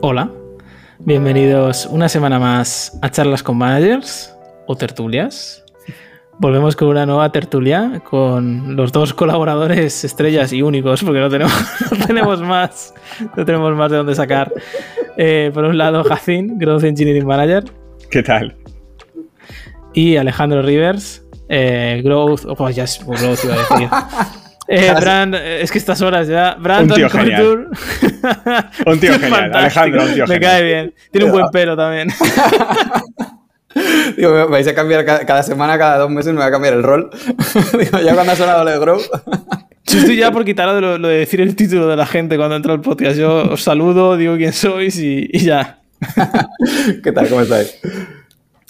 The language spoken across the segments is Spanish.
Hola, bienvenidos una semana más a charlas con managers o tertulias. Volvemos con una nueva tertulia con los dos colaboradores estrellas y únicos, porque no tenemos, no tenemos más, no tenemos más de dónde sacar. Eh, por un lado, Jacín, Growth Engineering Manager. ¿Qué tal? Y Alejandro Rivers, eh, Growth, oh, ya es Growth iba a decir. Eh, Brand, eh, es que estas horas ya. Brand Un tío genial. Un tío genial. Alejandro, un tío Me genial. cae bien. Tiene un buen pelo también. Digo, me vais a cambiar ca- cada semana, cada dos meses me va a cambiar el rol. Digo, ya cuando ha sonado lo de Grow. Yo estoy ya por quitar lo, lo de decir el título de la gente cuando entra al podcast. Yo os saludo, digo quién sois y, y ya. ¿Qué tal? ¿Cómo estáis?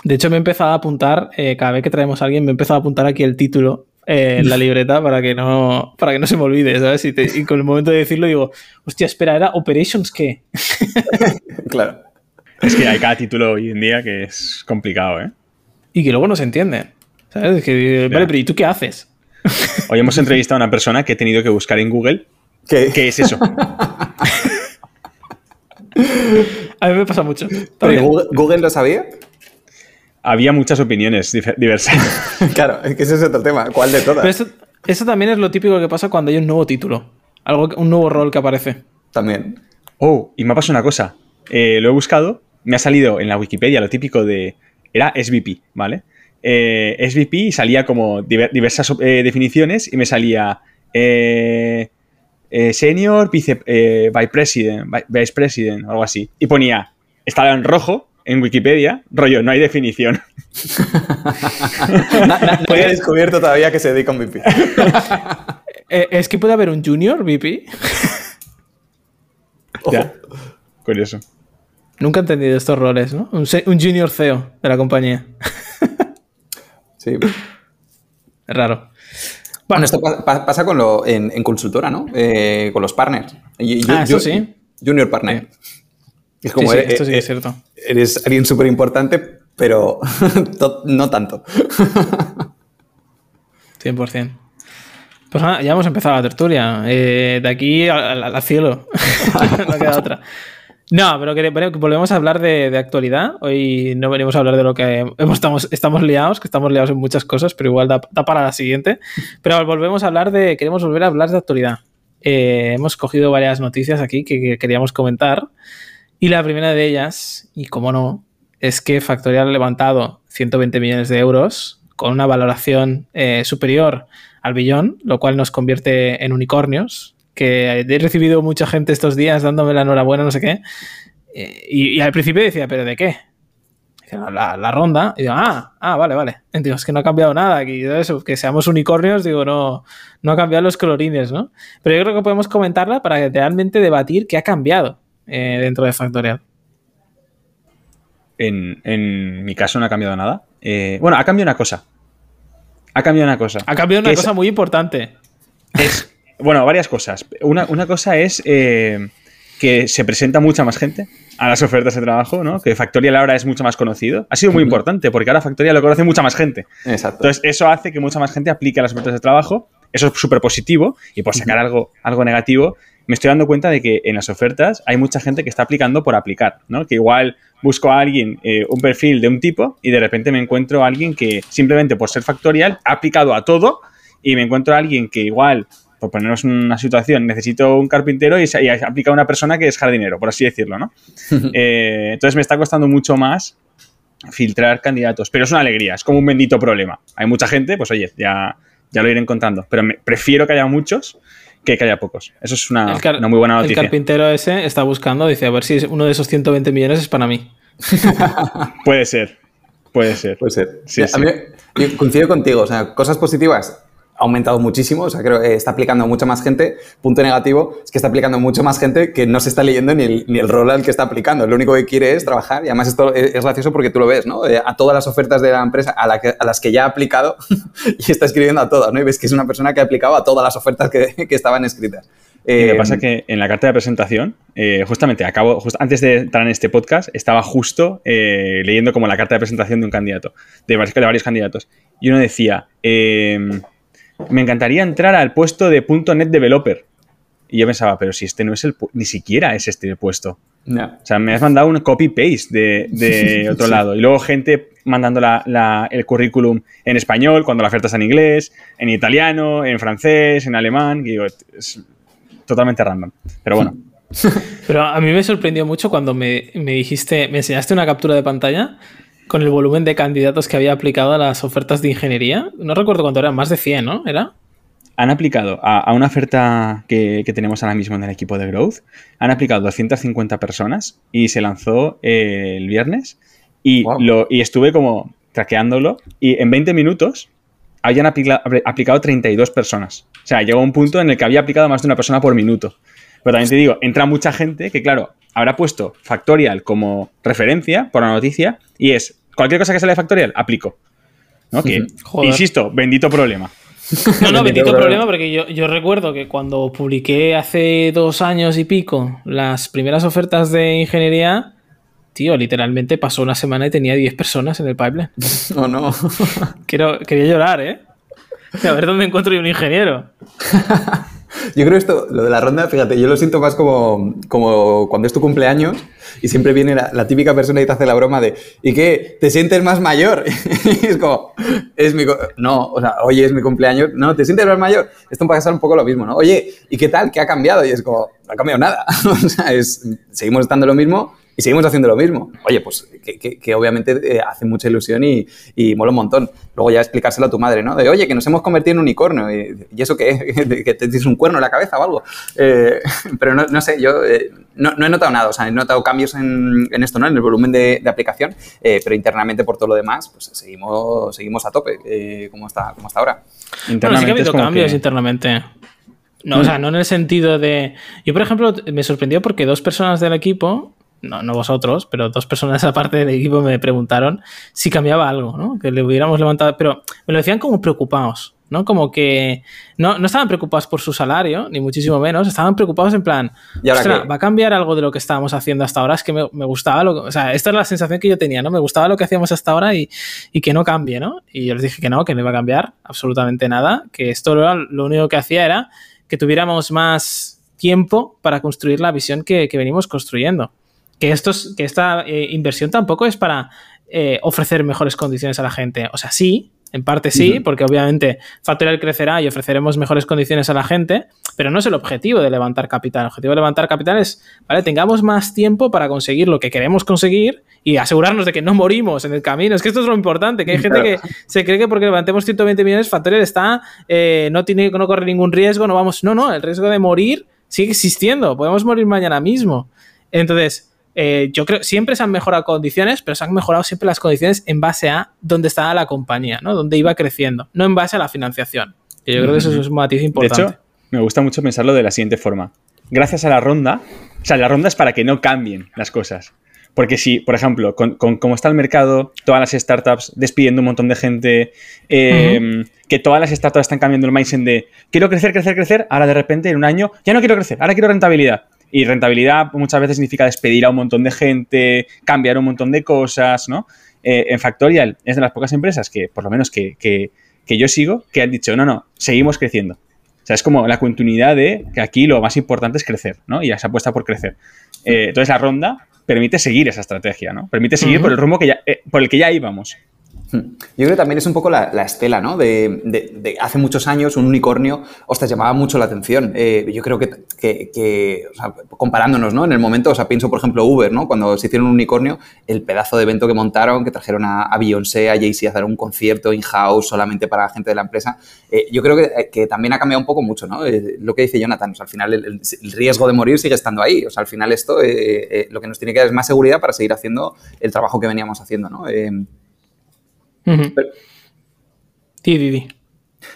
De hecho, me he empezado a apuntar, eh, cada vez que traemos a alguien, me he empezado a apuntar aquí el título eh, en la libreta para que no, para que no se me olvide, ¿sabes? Y, te- y con el momento de decirlo digo, hostia, espera, ¿era Operations qué? Claro. Es que hay cada título hoy en día que es complicado, ¿eh? Y que luego no se entiende. ¿Sabes? Que, vale, pero ¿y tú qué haces? Hoy hemos entrevistado a una persona que he tenido que buscar en Google ¿Qué? qué es eso. A mí me pasa mucho. ¿Pero. Google, Google lo sabía? Había muchas opiniones diversas. Claro, es que ese es otro tema. ¿Cuál de todas? Pero esto, esto también es lo típico que pasa cuando hay un nuevo título. Algo, que- un nuevo rol que aparece. También. Oh, y me ha pasado una cosa. Eh, lo he buscado, me ha salido en la Wikipedia lo típico de... Era SVP, ¿vale? Eh, SVP y salía como diver- diversas eh, definiciones y me salía eh, eh, Senior Vice, eh, Vice President, Vi- Vice President, o algo así. Y ponía, estaba en rojo en Wikipedia, rollo, no hay definición. Nadie ha descubierto todavía que se dedica a un VP. Eh, es que puede haber un junior VP. Ya, curioso. Nunca he entendido estos roles, ¿no? Un, un junior CEO de la compañía. Sí. Es raro. Bueno, esto pa- pa- pasa con lo, en, en consultora, ¿no? Eh, con los partners. Y- y- Ah, eso sí. Junior partner. Es como Sí, sí, eres, esto sí que es eh, cierto. eres alguien súper importante, pero no tanto. 100%. Pues nada, ya hemos empezado la tertulia. Eh, de aquí al, al- al cielo. no queda otra. No, pero que, bueno, volvemos a hablar de, de actualidad. Hoy no venimos a hablar de lo que hemos, estamos, estamos liados, que estamos liados en muchas cosas, pero igual da, da para la siguiente. Pero volvemos a hablar de. Queremos volver a hablar de actualidad. Eh, hemos cogido varias noticias aquí que, que queríamos comentar. Y la primera de ellas, y como no, es que Factorial ha levantado 120 millones de euros con una valoración eh, superior al billón, lo cual nos convierte en unicornios. Que he recibido mucha gente estos días dándome la enhorabuena, no sé qué. Eh, y, al principio decía, ¿pero de qué? La, ronda. Y digo, ah, ah, vale, vale. Digo, es que no ha cambiado nada. aquí eso, que seamos unicornios, digo, no, no ha cambiado los colorines, ¿no? Pero yo creo que podemos comentarla para realmente debatir qué ha cambiado eh, dentro de Factorial. En, en mi caso no ha cambiado nada. Eh, bueno, ha cambiado una cosa. Ha cambiado una cosa. Ha cambiado una es- cosa muy importante. es, bueno, varias cosas. Una, una cosa es eh, que se presenta mucha más gente a las ofertas de trabajo, ¿no? Que Factorial ahora es mucho más conocido. Ha sido muy importante porque ahora Factorial lo conoce mucha más gente. Exacto. Entonces, eso hace que mucha más gente aplique a las ofertas de trabajo. Eso es súper positivo. Y por sacar algo, algo negativo, me estoy dando cuenta de que en las ofertas hay mucha gente que está aplicando por aplicar, ¿no? Que igual busco a alguien, eh, un perfil de un tipo, y de repente me encuentro a alguien que simplemente por ser factorial ha aplicado a todo, y me encuentro a alguien que igual, por ponernos una situación, necesito un carpintero y, se- y aplica a una persona que es jardinero, por así decirlo, ¿no? Eh, entonces me está costando mucho más filtrar candidatos, pero es una alegría, es como un bendito problema. Hay mucha gente, pues oye, ya, ya lo iré encontrando, pero me- prefiero que haya muchos que que haya pocos. Eso es una, El una muy buena El noticia. carpintero ese está buscando, dice, a ver si uno de esos 120 millones es para mí. Puede ser, puede ser. Puede ser. Sí, mí, yo coincido contigo. O sea, cosas positivas ha aumentado muchísimo. O sea, creo que está aplicando mucha más gente. Punto negativo es que está aplicando mucha más gente que no se está leyendo ni el, ni el rol al que está aplicando. Lo único que quiere es trabajar. Y además esto es, es gracioso porque tú lo ves, ¿no? Eh, A todas las ofertas de la empresa a, la que- a las que ya ha aplicado y está escribiendo a todas, ¿no? Y ves que es una persona que ha aplicado a todas las ofertas que, que estaban escritas. Y me Eh, pasa que en la carta de presentación, eh, justamente acabo, just- antes de entrar en este podcast, estaba justo eh, leyendo como la carta de presentación de un candidato, de varios, de varios candidatos. Y uno decía, eh, me encantaría entrar al puesto de .NET Developer. Y yo pensaba, pero si este no es el, ni siquiera es este el puesto. Ya. O sea, me has mandado un copy-paste de, de otro lado. Y luego gente mandando la- la- el currículum en español cuando la oferta está en inglés, en italiano, en francés, en alemán. Y digo, es totalmente random. Pero bueno, Pero a mí me sorprendió mucho cuando me, me dijiste, me enseñaste una captura de pantalla con el volumen de candidatos que había aplicado a las ofertas de ingeniería. No recuerdo cuánto eran, más de 100, ¿no? ¿Era? han aplicado a, a una oferta que, que tenemos ahora mismo en el equipo de Growth, han aplicado 250 personas y se lanzó eh, el viernes y, Wow. lo, y estuve como traqueándolo y en 20 minutos habían aplicado, aplicado 32 personas. O sea, llegó un punto en el que había aplicado más de una persona por minuto. Pero también te digo, entra mucha gente que, claro, habrá puesto Factorial como referencia por la noticia y es cualquier cosa que sale de Factorial, aplico. ¿No? Que, insisto, bendito problema. No, no, Bendito problema. porque yo, yo recuerdo que cuando publiqué hace dos años y pico las primeras ofertas de ingeniería, tío, literalmente pasó una semana y tenía 10 personas en el pipeline. O no. Quiero, quería llorar, ¿eh? A ver dónde encuentro yo un ingeniero. Yo creo esto, lo de la ronda, fíjate, yo lo siento más como, como cuando es tu cumpleaños y siempre viene la, típica persona y te hace la broma de ¿y qué? ¿Te sientes más mayor? Y es como, es mi... No, o sea, oye, es mi cumpleaños. No, ¿te sientes más mayor? Esto me pasa un poco lo mismo, ¿no? Oye, ¿y qué tal? ¿Qué ha cambiado? Y es como, no ha cambiado nada. o sea, seguimos estando lo mismo y seguimos haciendo lo mismo. Oye, pues que, que- que obviamente eh, hace mucha ilusión y, y mola un montón. Luego ya explicárselo a tu madre, ¿no? De, oye, que nos hemos convertido en unicornio. ¿Y, ¿y eso qué? ¿De ¿Que te tienes un cuerno en la cabeza o algo? Eh, pero no, no sé, yo eh, no, no he notado nada. O sea, he notado cambios en, en esto, ¿no? En el volumen de, de aplicación. eh, pero internamente, por todo lo demás, pues seguimos, seguimos a tope, eh, como, está, como está ahora. Bueno, sí que ha Internamente es habido cambios que- internamente. No, o sea, no en el sentido de. Yo, por ejemplo, me sorprendió porque dos personas del equipo, no, no vosotros, pero dos personas aparte del equipo me preguntaron si cambiaba algo, ¿no? Que le hubiéramos levantado. Pero me lo decían como preocupados, ¿no? Como que no, no estaban preocupados por su salario, ni muchísimo menos. Estaban preocupados en plan, ¿Y. ¿va a cambiar algo de lo que estábamos haciendo hasta ahora? Es que me, me gustaba lo. O sea, esta es la sensación que yo tenía, ¿no? Me gustaba lo que hacíamos hasta ahora y, y que no cambie, ¿no? Y yo les dije que no, que no iba a cambiar absolutamente nada, que esto lo, lo único que hacía era que tuviéramos más tiempo para construir la visión que, que venimos construyendo. Que, estos, que esta eh, inversión tampoco es para eh, ofrecer mejores condiciones a la gente. O sea, sí, en parte sí, porque obviamente Factorial crecerá y ofreceremos mejores condiciones a la gente, pero no es el objetivo de levantar capital. El objetivo de levantar capital es, vale, tengamos más tiempo para conseguir lo que queremos conseguir y asegurarnos de que no morimos en el camino. Es que esto es lo importante, que hay gente que se cree que porque levantemos 120 millones, Factorial está, eh, no, tiene, no corre ningún riesgo, no vamos. No, no, el riesgo de morir sigue existiendo. Podemos morir mañana mismo. Entonces, eh, yo creo siempre se han mejorado condiciones, pero se han mejorado siempre las condiciones en base a dónde estaba la compañía, ¿no? Dónde iba creciendo, no en base a la financiación. Que yo creo que eso es un matiz De importante. hecho, me gusta mucho pensarlo de la siguiente forma. Gracias a la ronda, o sea, la ronda es para que no cambien las cosas. Porque si, por ejemplo, con, con cómo está el mercado, todas las startups despidiendo un montón de gente, eh, que todas las startups están cambiando el mindset de quiero crecer, crecer, crecer, ahora de repente en un año ya no quiero crecer, ahora quiero rentabilidad. Y rentabilidad muchas veces significa despedir a un montón de gente, cambiar un montón de cosas, ¿no? Eh, en Factorial es de las pocas empresas que, por lo menos que, que- que yo sigo, que han dicho, no, no, seguimos creciendo. O sea, es como la continuidad de que aquí lo más importante es crecer, ¿no? Y ya se apuesta por crecer. Eh, entonces la ronda permite seguir esa estrategia, ¿no? Permite seguir por el rumbo que ya, eh, por el que ya íbamos. Hmm. Yo creo que también es un poco la, la estela, ¿no? De, hace muchos años un unicornio, ostras, llamaba mucho la atención. Eh, yo creo que, comparándonos, ¿no? En el momento, o sea, pienso, por ejemplo, Uber, ¿no? Cuando se hicieron un unicornio, el pedazo de evento que montaron, que trajeron a, a Beyoncé, a Jay-Z a hacer un concierto in-house solamente para la gente de la empresa, eh, yo creo que, que también ha cambiado un poco mucho, ¿no? Eh, lo que dice Jonathan, o sea, al final el, el- riesgo de morir sigue estando ahí. O sea, al final esto eh, eh, lo que nos tiene que dar es más seguridad para seguir haciendo el trabajo que veníamos haciendo, ¿no? Pero- Di, di, di.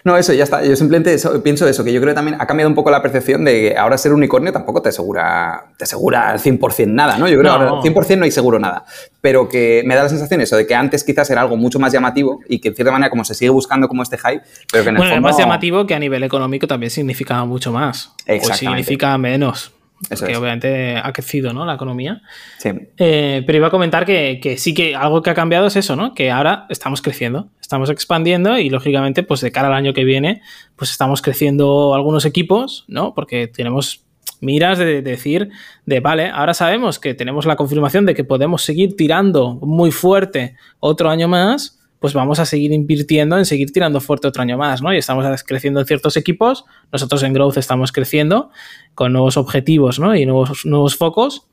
No, eso, ya está. Yo simplemente eso- pienso eso, que yo creo que también ha cambiado un poco la percepción de que ahora ser unicornio tampoco te asegura, te asegura al 100% nada, ¿no? Yo creo No. que ahora 100% no hay seguro nada. Pero que me da la sensación eso, de que antes quizás era algo mucho más llamativo y que en cierta manera como se sigue buscando como este hype, pero que en el Bueno, fondo... más llamativo que a nivel económico también significaba mucho más. O significa menos. Eso que es. obviamente ha crecido ¿no? la economía. Sí. Eh, pero iba a comentar que, que sí que algo que ha cambiado es eso, ¿no? Que ahora estamos creciendo, estamos expandiendo y lógicamente, pues de cara al año que viene, pues estamos creciendo algunos equipos, ¿no? Porque tenemos miras de, de decir, de vale, ahora sabemos que tenemos la confirmación de que podemos seguir tirando muy fuerte otro año más, pues vamos a seguir invirtiendo en seguir tirando fuerte otro año más, ¿no? Y estamos creciendo en ciertos equipos, nosotros en Growth estamos creciendo con nuevos objetivos, ¿no? Y nuevos, nuevos focos,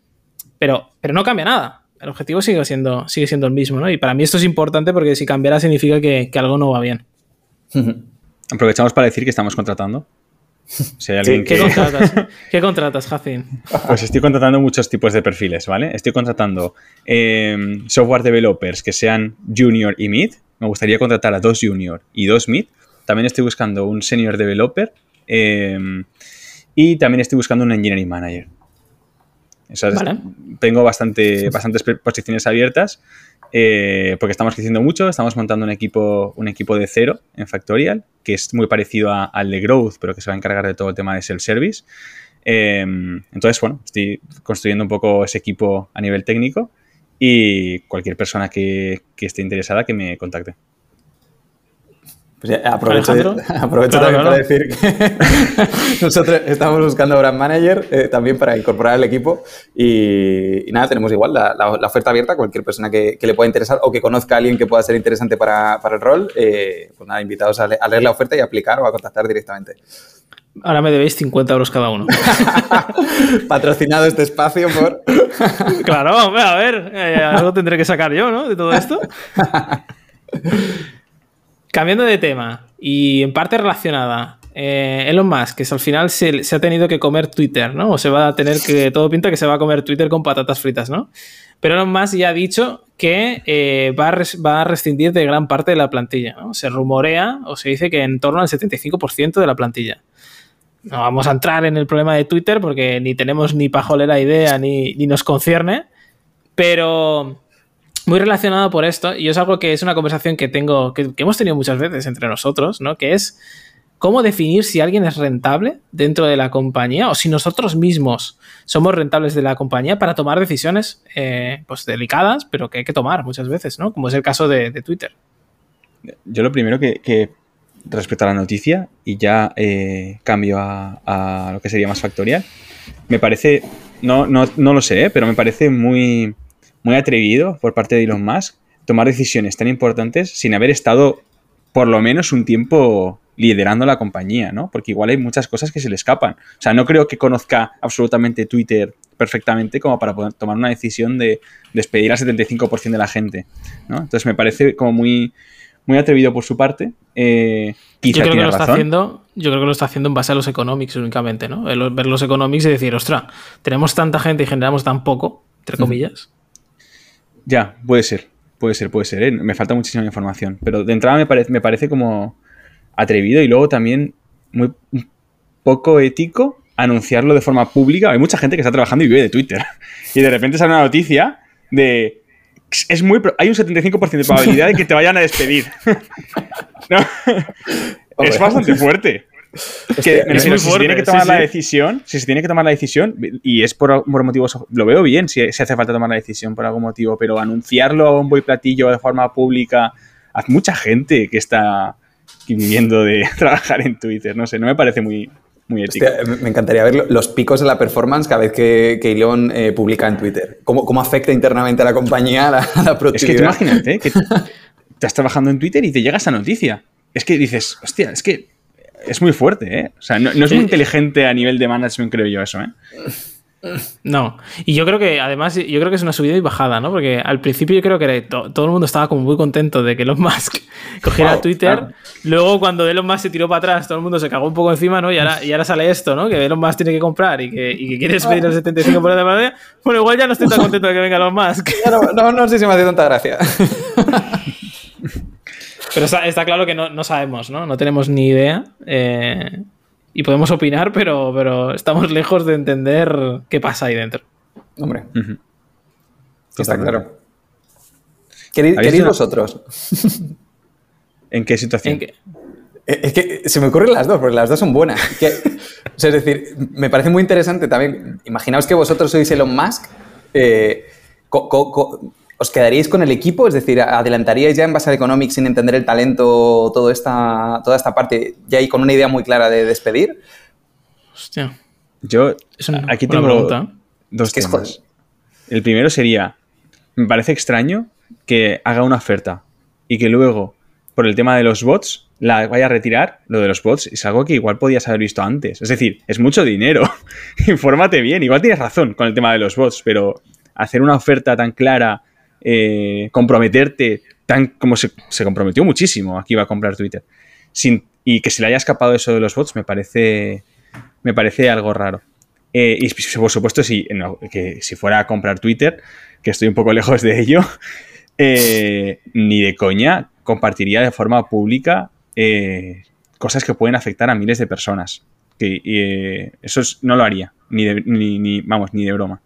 pero, pero no cambia nada. El objetivo sigue siendo, sigue siendo el mismo, ¿no? Y para mí esto es importante porque si cambiara significa que, que algo no va bien. Aprovechamos para decir que estamos contratando. Si hay alguien ¿Qué que... contratas? ¿Qué contratas, Jacin? Pues estoy contratando muchos tipos de perfiles, ¿vale? Estoy contratando eh, software developers que sean junior y mid. Me gustaría contratar a dos junior y dos mid. También estoy buscando un senior developer. eh, y también estoy buscando un engineering manager. Esas- Vale. Tengo bastante, bastantes posiciones abiertas eh, porque estamos creciendo mucho. Estamos montando un equipo, un equipo de cero en Factorial, que es muy parecido al de Growth, pero que se va a encargar de todo el tema de self-service. Eh, entonces, bueno, estoy construyendo un poco ese equipo a nivel técnico y cualquier persona que, que esté interesada que me contacte. Pues ya, aprovecho, aprovecho Claro, también claro. para decir que nosotros estamos buscando brand manager eh, también para incorporar al equipo y, y nada, tenemos igual la, la- la oferta abierta a cualquier persona que, que le pueda interesar o que conozca a alguien que pueda ser interesante para, para el rol. eh, pues nada, invitados a, le- a leer la oferta y aplicar o a contactar directamente. Ahora me debéis 50 euros cada uno. Patrocinado este espacio por... claro, a ver, eh, algo tendré que sacar yo, ¿no? De todo esto. Cambiando de tema y en parte relacionada, eh, Elon Musk, que al final se, ha tenido que comer Twitter, ¿no? O se va a tener que, todo pinta que se va a comer Twitter con patatas fritas, ¿no? Pero Elon Musk ya ha dicho que eh, va, a rescindir de gran parte de la plantilla, ¿no? Se rumorea o se dice que en torno al 75% de la plantilla. No vamos a entrar en el problema de Twitter porque ni tenemos ni pajolera idea ni nos concierne, pero muy relacionado por esto, y es algo que es una conversación que tengo, que, hemos tenido muchas veces entre nosotros, ¿no? Que es cómo definir si alguien es rentable dentro de la compañía o si nosotros mismos somos rentables de la compañía para tomar decisiones eh, pues delicadas, pero que hay que tomar muchas veces, ¿no? Como es el caso de, de Twitter. Yo lo primero que, que respecto a la noticia, y ya eh, cambio a, a lo que sería más factorial, me parece, no, no, no lo sé, ¿eh? pero me parece muy, muy atrevido por parte de Elon Musk tomar decisiones tan importantes sin haber estado por lo menos un tiempo liderando la compañía, ¿no? Porque igual hay muchas cosas que se le escapan. O sea, no creo que conozca absolutamente Twitter perfectamente como para poder tomar una decisión de despedir al 75% de la gente, ¿no? Entonces me parece como muy, muy atrevido por su parte. Eh, quizá Yo creo, que lo está haciendo, yo creo que lo está haciendo en base a los economics únicamente, ¿no? El ver los economics y decir, ostra, tenemos tanta gente y generamos tan poco, entre comillas. Ya, puede ser, puede ser, puede ser. ¿eh? Me falta muchísima información. Pero de entrada me, parece me parece como atrevido y luego también muy poco ético anunciarlo de forma pública. Hay mucha gente que está trabajando y vive de Twitter. Y de repente sale una noticia de... Es muy, pro- hay un 75% de probabilidad de que te vayan a despedir. No, es bastante fuerte. Es muy si se tiene que tomar sí, la sí. decisión, si se tiene que tomar la decisión, y es por, por motivos, lo veo bien si, si hace falta tomar la decisión por algún motivo, pero anunciarlo a bombo y platillo de forma pública, hay mucha gente que está viviendo de trabajar en Twitter, no sé, no me parece muy, muy ético. Hostia, me- encantaría ver lo- los picos de la performance cada vez que, que Elon eh, publica en Twitter. ¿Cómo, cómo afecta internamente a la compañía, a la, a la es que imagínate que estás trabajando en Twitter y te llega esa noticia. Es que dices, hostia, es que es muy fuerte, ¿eh? O sea, no, no es muy inteligente a nivel de management, creo yo, eso, ¿eh? No. Y yo creo que, además, yo creo que es una subida y bajada, ¿no? Porque al principio yo creo que to- todo el mundo estaba como muy contento de que Elon Musk cogiera Wow, Twitter. claro. Luego, cuando Elon Musk se tiró para atrás, todo el mundo se cagó un poco encima, ¿no? Y ahora, y ahora sale esto, ¿no? Que Elon Musk tiene que comprar y que, y que quiere despedir el 75% de la plantilla. Bueno, igual ya no estoy tan contento de que venga Elon Musk. No, no sé si me hace tanta gracia. Pero está, está claro que no, no sabemos, ¿no? No tenemos ni idea. eh, y podemos opinar, pero, pero estamos lejos de entender qué pasa ahí dentro. Hombre, está claro. ¿Queréis, ¿Habéis queréis vosotros? ¿En qué situación? En Eh, Es que se me ocurren las dos, porque las dos son buenas. Que- o sea, es decir, me parece muy interesante también. Imaginaos que vosotros sois Elon Musk. eh, co- co- co- ¿Os quedaríais con el equipo? Es decir, ¿adelantaríais ya en Basal Economics sin entender el talento todo esta, toda esta parte ya y con una idea muy clara de despedir? Hostia. Yo Es una aquí tengo pregunta. dos Es temas. El primero sería, me parece extraño que haga una oferta y que luego, por el tema de los bots, la vaya a retirar. Lo de los bots es algo que igual podías haber visto antes. Es decir, es mucho dinero. Infórmate bien. Igual tienes razón con el tema de los bots, pero hacer una oferta tan clara, eh, comprometerte, tan como se, comprometió muchísimo aquí iba a comprar Twitter, sin, y que se le haya escapado eso de los bots, me parece, me parece algo raro. Eh, y por supuesto, si, que si fuera a comprar Twitter, que estoy un poco lejos de ello, eh, ni de coña compartiría de forma pública cosas que pueden afectar a miles de personas. Que eso es- no lo haría, ni, de, ni- vamos, ni de broma.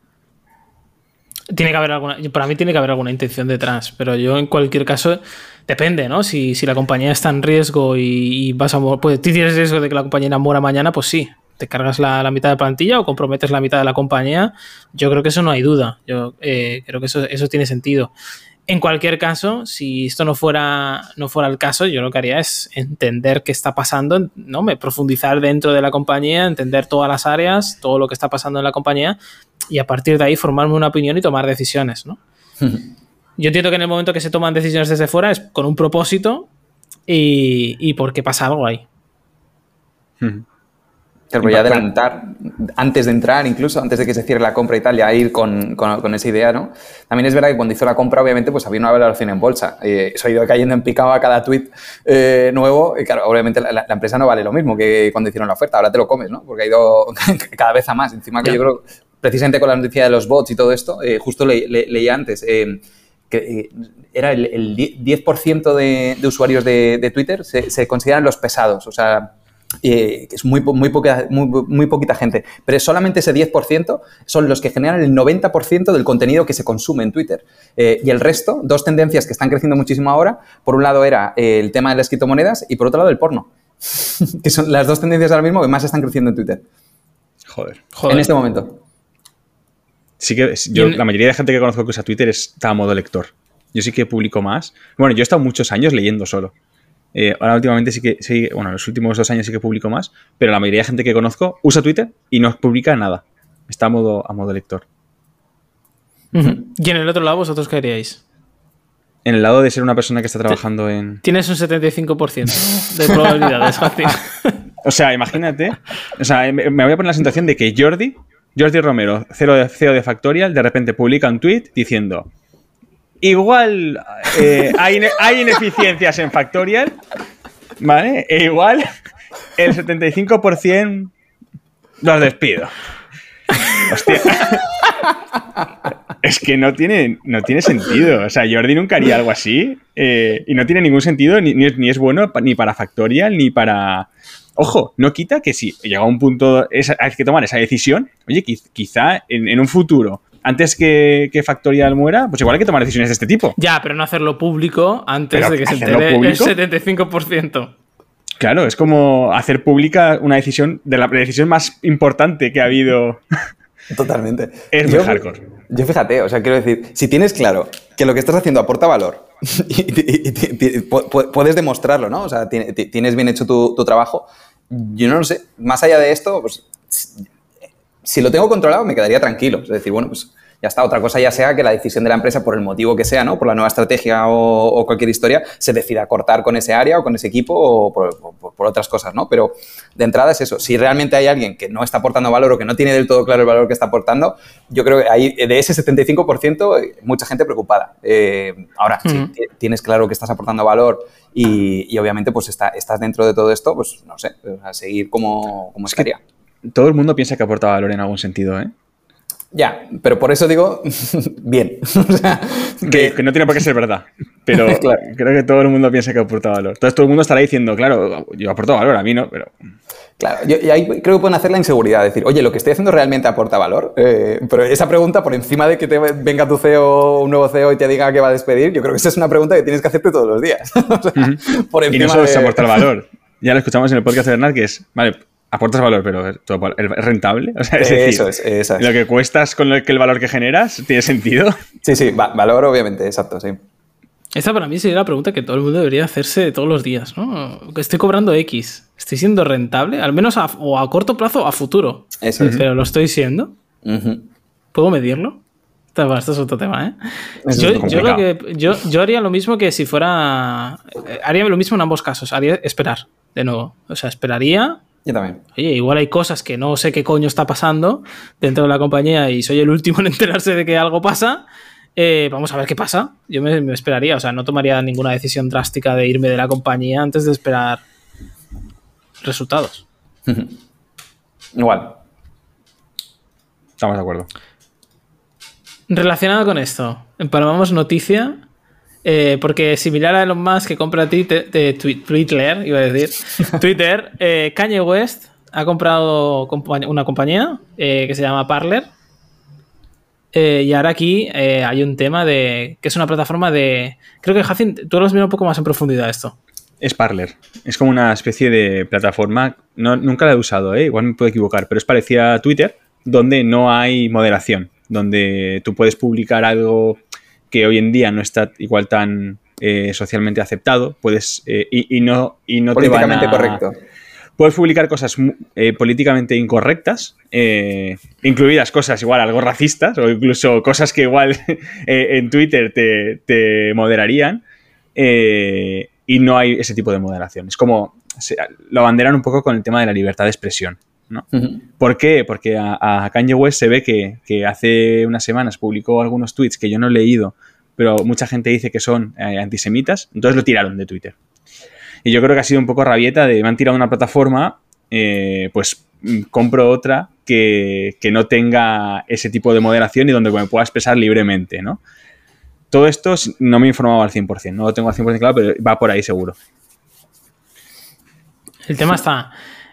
Tiene que haber alguna, para mí tiene que haber alguna intención detrás, pero yo en cualquier caso depende, ¿no? Si, si la compañía está en riesgo y, vas a pues tú tienes riesgo de que la compañía muera mañana, pues sí, te cargas la, la mitad de plantilla o comprometes la mitad de la compañía. Yo creo que eso no hay duda. Yo eh, creo que eso, eso tiene sentido. En cualquier caso, si esto no fuera, no fuera el caso, yo lo que haría es entender qué está pasando, ¿no? Me profundizar dentro de la compañía, entender todas las áreas, todo lo que está pasando en la compañía y a partir de ahí formarme una opinión y tomar decisiones, ¿no? Yo entiendo que en el momento que se toman decisiones desde fuera es con un propósito y, y porque pasa algo ahí. Claro, voy a adelantar, antes de entrar, incluso antes de que se cierre la compra y tal, ya ir con, con- con esa idea, ¿no? También es verdad que cuando hizo la compra, obviamente, pues había una valoración en bolsa. Eh, eso ha ido cayendo en picado a cada tweet eh, nuevo. Y claro, obviamente la, la empresa no vale lo mismo que cuando hicieron la oferta. Ahora te lo comes, ¿no? Porque ha ido cada vez a más. Encima que yo creo, precisamente con la noticia de los bots y todo esto, eh, justo le- le- leía antes. eh, que eh, era el, el 10% de, de usuarios de, de Twitter se, se consideran los pesados, o sea, eh, que es muy, muy, poca, muy, muy poquita gente, pero solamente ese 10% son los que generan el 90% del contenido que se consume en Twitter. Y el resto, dos tendencias que están creciendo muchísimo ahora, por un lado era el tema de las criptomonedas y por otro lado el porno, que son las dos tendencias ahora mismo que más están creciendo en Twitter, Joder. Joder. en este momento. Sí que yo, en- la mayoría de gente que conozco que usa Twitter está a modo lector. Yo sí que publico más. Bueno, yo he estado muchos años leyendo solo. Eh, ahora últimamente sí que, sí, bueno, los últimos dos años sí que publico más, pero la mayoría de gente que conozco usa Twitter y no publica nada. Está a modo, a modo lector. Y en el otro lado, ¿vosotros qué haríais? En el lado de ser una persona que está trabajando en... Tienes un 75% de probabilidades. O sea, imagínate, o sea, me me voy a poner la situación de que Jordi, Jordi Romero, CEO de, CEO de Factorial, de repente publica un tweet diciendo igual eh, hay, hay ineficiencias en Factorial, ¿vale? E igual el 75% los despido. Hostia. Es que no tiene, no tiene sentido. O sea, Jordi nunca haría algo así. eh, y no tiene ningún sentido, ni, ni es, ni es bueno ni para Factorial, ni para. Ojo, no quita que si llega un punto, esa- hay que tomar esa decisión. Oye, quiz- quizá en, en un futuro, antes que, que Factorial muera, pues igual hay que tomar decisiones de este tipo. Ya, pero no hacerlo público antes Pero de que se ¿hacerlo entere público? el 75%. Claro, es como hacer pública una decisión, de la decisión más importante que ha habido. Totalmente. Es muy hardcore. Yo fíjate, o sea, quiero decir, si tienes claro que lo que estás haciendo aporta valor y, y- y- y- pu- pu- puedes demostrarlo, ¿no? O sea, ti- ti- tienes bien hecho tu, tu trabajo. Yo no lo sé. Más allá de esto, pues si lo tengo controlado, me quedaría tranquilo. Es decir, bueno, pues ya está. Otra cosa ya sea que la decisión de la empresa, por el motivo que sea, ¿no? Por la nueva estrategia o, o cualquier historia, se decida cortar con ese área o con ese equipo o por, por- por otras cosas, ¿no? Pero de entrada es eso. Si realmente hay alguien que no está aportando valor o que no tiene del todo claro el valor que está aportando, yo creo que hay de ese 75%, eh, mucha gente preocupada. Eh, ahora, si ti- tienes claro que estás aportando valor y, y obviamente pues está, estás dentro de todo esto, pues no sé, a seguir como, como Es que-. Todo el mundo piensa que aporta valor en algún sentido, ¿eh? Ya, pero por eso digo, bien. O sea, Que, no tiene por qué ser verdad. Pero Claro. creo que todo el mundo piensa que aporta valor. Entonces todo el mundo estará diciendo, claro, yo aporto valor, a mí no, pero. Claro, yo- y ahí creo que pueden hacer la inseguridad, decir, oye, lo que estoy haciendo realmente aporta valor. Eh, pero esa pregunta, por encima de que te venga tu CEO, un nuevo CEO y te diga que va a despedir, yo creo que esa es una pregunta que tienes que hacerte todos los días. O sea, por Y no encima solo es de- aportar valor. ya lo escuchamos en el podcast de Bernard, que es, vale, aportas valor, pero ¿es rentable? O sea, es eso decir, es, eso es. lo que cuestas con el, que el valor que generas, ¿tiene sentido? Sí, sí, va- valor obviamente, exacto, sí. Esta para mí sería la pregunta que todo el mundo debería hacerse todos los días, ¿no? Que Estoy cobrando X. ¿Estoy siendo rentable? Al menos a, o a corto plazo o a futuro. Eso es. Pero lo estoy siendo. ¿Puedo medirlo? Esto, es otro tema, ¿eh? Eso Yo, es yo lo complicado. que- yo- yo haría lo mismo que si fuera... eh, Haría lo mismo en ambos casos. Haría esperar, de nuevo. O sea, esperaría... Yo también. Oye, igual hay cosas que no sé qué coño está pasando dentro de la compañía y soy el último en enterarse de que algo pasa. Eh, vamos a ver qué pasa. Yo me, me esperaría, o sea, no tomaría ninguna decisión drástica de irme de la compañía antes de esperar resultados. Igual. Estamos de acuerdo. Relacionado con esto, empalmamos noticia, eh, porque similar a Elon Musk que compra Twitter, iba a decir, Twitter, eh, Kanye West ha comprado una compañía eh, que se llama Parler. Eh, y ahora aquí hay un tema de que es una plataforma de... Creo que Jacin, tú lo has mirado un poco más en profundidad esto. Es Parler. Es como una especie de plataforma. No, nunca la he usado, igual me puedo equivocar, pero es parecida a Twitter, donde no hay moderación, donde tú puedes publicar algo que hoy en día no está igual tan eh, socialmente aceptado, puedes eh, y, y no y no te van a- correcto. Puedes publicar cosas mu- eh, políticamente incorrectas, incluidas cosas igual algo racistas o incluso cosas que igual en Twitter te, te moderarían y no hay ese tipo de moderación. Es como se- lo abanderan un poco con el tema de la libertad de expresión. ¿Por qué? Porque a, a Kanye West se ve que, que hace unas semanas publicó algunos tweets que yo no he leído, pero mucha gente dice que son eh, antisemitas, entonces lo tiraron de Twitter. Y yo creo que ha sido un poco rabieta de me han tirado una plataforma, eh, pues mm, compro otra que, que no tenga ese tipo de moderación y donde me pueda expresar libremente, ¿no? Todo esto no me he informado al 100%, no lo tengo al 100% claro, pero va por ahí seguro. El tema está.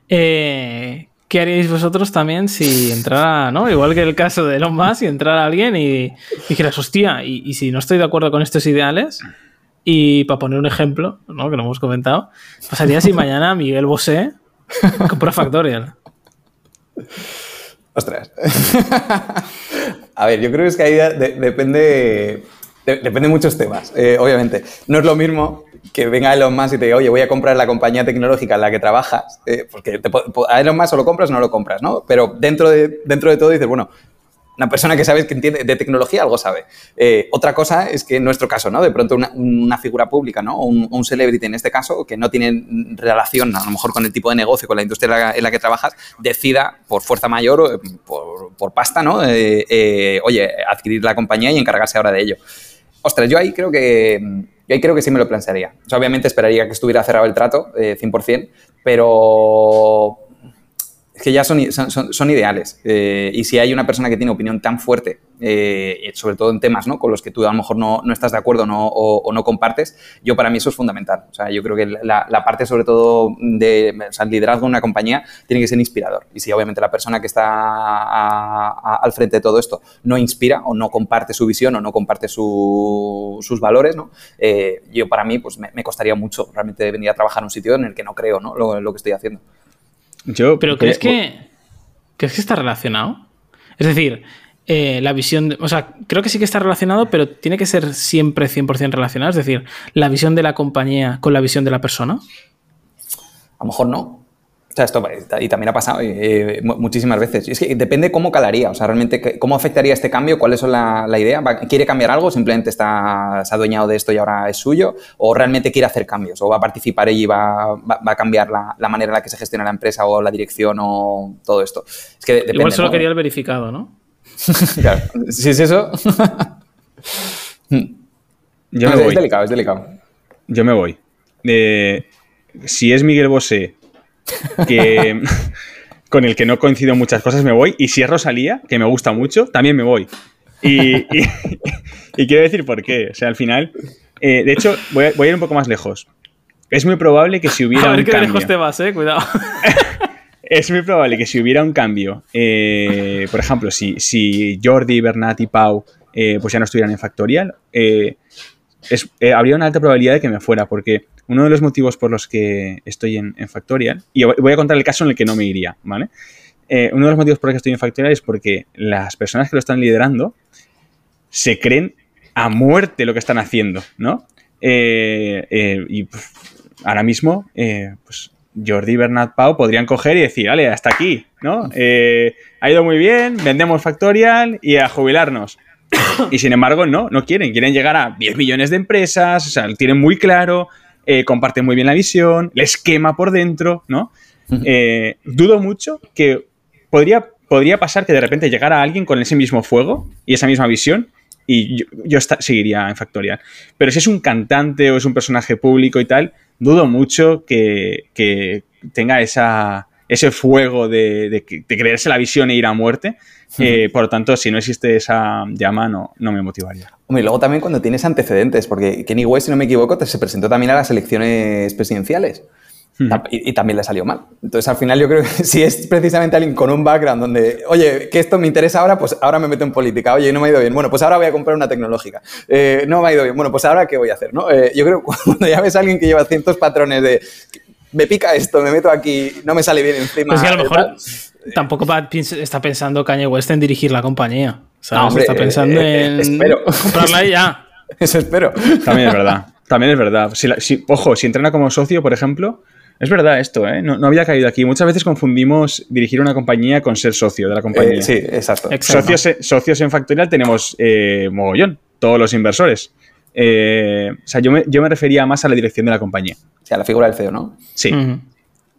eh, ¿Qué haríais vosotros también si entrara, ¿no? Igual que el caso de Elon Musk, y entrara alguien y dijeras, hostia, y, y si no estoy de acuerdo con estos ideales, y para poner un ejemplo, ¿no? Que lo hemos comentado, pasaría si mañana Miguel Bosé compra Factorial. Ostras. A ver, yo creo que es que ahí de- depende, de- depende de muchos temas, eh, obviamente. No es lo mismo que venga Elon Musk y te diga, oye, voy a comprar la compañía tecnológica en la que trabajas, eh, porque te a Elon Musk o lo compras o no lo compras, ¿no? Pero dentro de, dentro de todo dices, bueno, una persona que sabes que entiende de tecnología algo sabe. Eh, otra cosa es que en nuestro caso, ¿no? De pronto una, figura pública, ¿no? Un, un celebrity en este caso, que no tiene relación a lo mejor con el tipo de negocio, con la industria en la, que trabajas, decida por fuerza mayor o por, por pasta, ¿no? Eh, oye, adquirir la compañía y encargarse ahora de ello. Ostras, yo ahí creo que yo ahí creo que sí me lo plantearía. Obviamente esperaría que estuviera cerrado el trato, eh, 100%, pero es que ya son, son, ideales. Eh, y si hay una persona que tiene opinión tan fuerte, eh, sobre todo en temas ¿no? con los que tú a lo mejor no, no estás de acuerdo no, o, no compartes, yo para mí eso es fundamental. O sea, yo creo que la, parte sobre todo de o liderazgo de una compañía tiene que ser inspirador. Y si obviamente la persona que está al frente de todo esto no inspira o no comparte su visión o no comparte su- sus valores, ¿no? Eh, yo para mí pues me, me costaría mucho realmente venir a trabajar en un sitio en el que no creo ¿no? Lo, lo que estoy haciendo. Yo ¿Pero cre- crees que, crees que está relacionado? Es decir, eh, la visión, de- o sea, creo que sí que está relacionado, pero tiene que ser siempre 100% relacionado. Es decir, la visión de la compañía con la visión de la persona. A lo mejor no. O sea, esto y también ha pasado eh, mu- muchísimas veces. Y es que depende cómo calaría, o sea, realmente cómo afectaría este cambio, cuál es la, la idea. ¿Va- ¿Quiere cambiar algo? ¿Simplemente está, se ha adueñado de esto y ahora es suyo? ¿O realmente quiere hacer cambios? ¿O va a participar ella y va, va- va a cambiar la, la manera en la que se gestiona la empresa o la dirección o todo esto? Es que de- depende. Igual solo ¿no? quería el verificado, ¿no? Claro. Si es eso. yo me es, voy. delicado, es delicado. Yo me voy. Eh, si es Miguel Bosé, que, con el que no coincido en muchas cosas, me voy. Y si es Rosalía, que me gusta mucho, también me voy. Y, y- y quiero decir por qué. O sea, al final. eh, de hecho, voy a, voy a ir un poco más lejos. Es muy probable que si hubiera A ver un qué cambio. lejos te vas, eh. Cuidado. Es muy probable que si hubiera un cambio, eh, por ejemplo, si, si Jordi, Bernat y Pau eh, pues ya no estuvieran en Factorial, es- habría una alta probabilidad de que me fuera, porque uno de los motivos por los que estoy en, Factorial, y voy a contar el caso en el que no me iría, ¿vale? Eh, uno de los motivos por los que estoy en Factorial es porque las personas que lo están liderando se creen a muerte lo que están haciendo, ¿no? Eh, eh, y ahora mismo, pues Jordi y Bernat Pau podrían coger y decir, vale, hasta aquí, ¿no? ha ido muy bien, vendemos Factorial y a jubilarnos. Y sin embargo, no, no quieren. Quieren llegar a 10 millones de empresas, o sea, lo tienen muy claro, eh, comparten muy bien la visión, les quema por dentro, ¿no? Eh, dudo mucho que podría, podría pasar que de repente llegara alguien con ese mismo fuego y esa misma visión y yo, seguiría en Factorial. Pero si es un cantante o es un personaje público y tal, dudo mucho que, que tenga esa, ese fuego de, creerse la visión e ir a muerte. Eh, por lo tanto, si no existe esa llama, no, no me motivaría. Hombre, y luego también cuando tienes antecedentes, porque Kenny West, si no me equivoco, se presentó también a las elecciones presidenciales. Y, también le salió mal. Entonces, al final, yo creo que si es precisamente alguien con un background donde, oye, que esto me interesa ahora, pues ahora me meto en política. Oye, no me ha ido bien. Bueno, pues ahora voy a comprar una tecnológica. Eh, no me ha ido bien. Bueno, pues ahora, ¿qué voy a hacer? ¿no? Eh, yo creo que cuando ya ves a alguien que lleva ciertos patrones de me pica esto, me meto aquí, no me sale bien encima. Pues que a lo mejor tampoco está pensando Kanye West en dirigir la compañía. ¿sabes? está pensando eh, eh, en espero. comprarla ya. Eso espero. También es verdad. También es verdad. Si, ojo, si entrena como socio, por ejemplo, es verdad esto, ¿eh? No, había caído aquí. Muchas veces confundimos dirigir una compañía con ser socio de la compañía. Eh, sí, exacto. Socios, socios, en Factorial tenemos mogollón, todos los inversores. o sea, yo me, yo me refería más a la dirección de la compañía sea, la figura del CEO, ¿no? Sí,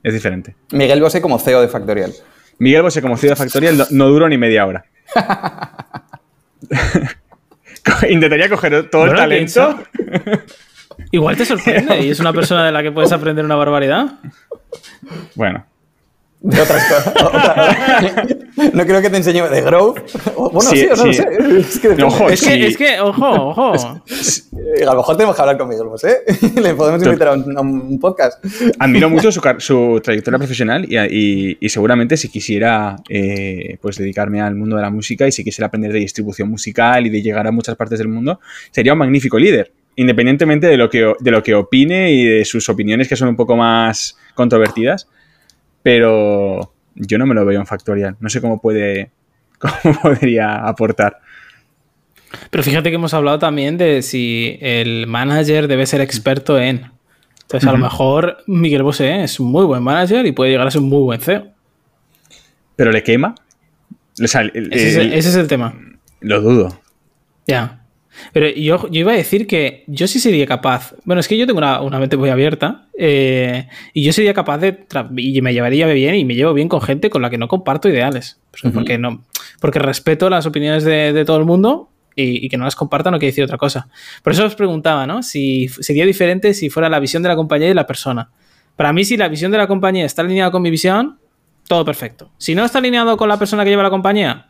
es diferente. Miguel Bosé como CEO de Factorial. Miguel Bosé como CEO de Factorial no, no duró ni media hora. Intentaría coger todo el talento. Igual te sorprende y es una persona de la que puedes aprender una barbaridad. Bueno, de otras cosas. no creo que te enseñe de growth. Bueno, sí, o no lo sé. Es que, ojo, es, que, es que, ojo, ojo. a lo mejor tenemos que hablar con Miguel ¿eh? Le podemos invitar a un, podcast. Admiro mucho su, trayectoria profesional y, y, seguramente si quisiera eh, pues dedicarme al mundo de la música y si quisiera aprender de distribución musical y de llegar a muchas partes del mundo, sería un magnífico líder. Independientemente de lo que, de lo que opine y de sus opiniones que son un poco más controvertidas pero yo no me lo veo en Factorial. No sé cómo puede, cómo podría aportar. Pero fíjate que hemos hablado también de si el manager debe ser experto en. Entonces, a lo mejor Miguel Bosé es un muy buen manager y puede llegar a ser un muy buen CEO. ¿Pero le quema? ese, es el, tema. Lo dudo. Ya. Pero yo, iba a decir que yo sí sería capaz. Bueno, es que yo tengo una, mente muy abierta. Eh, y yo sería capaz de. Y me llevaría bien y me llevo bien con gente con la que no comparto ideales. porque, no, porque respeto las opiniones de, todo el mundo y, que no las comparta no quiere decir otra cosa. Por eso os preguntaba, ¿no? Si sería diferente si fuera la visión de la compañía y la persona. Para mí, si la visión de la compañía está alineada con mi visión, todo perfecto. Si no está alineado con la persona que lleva la compañía,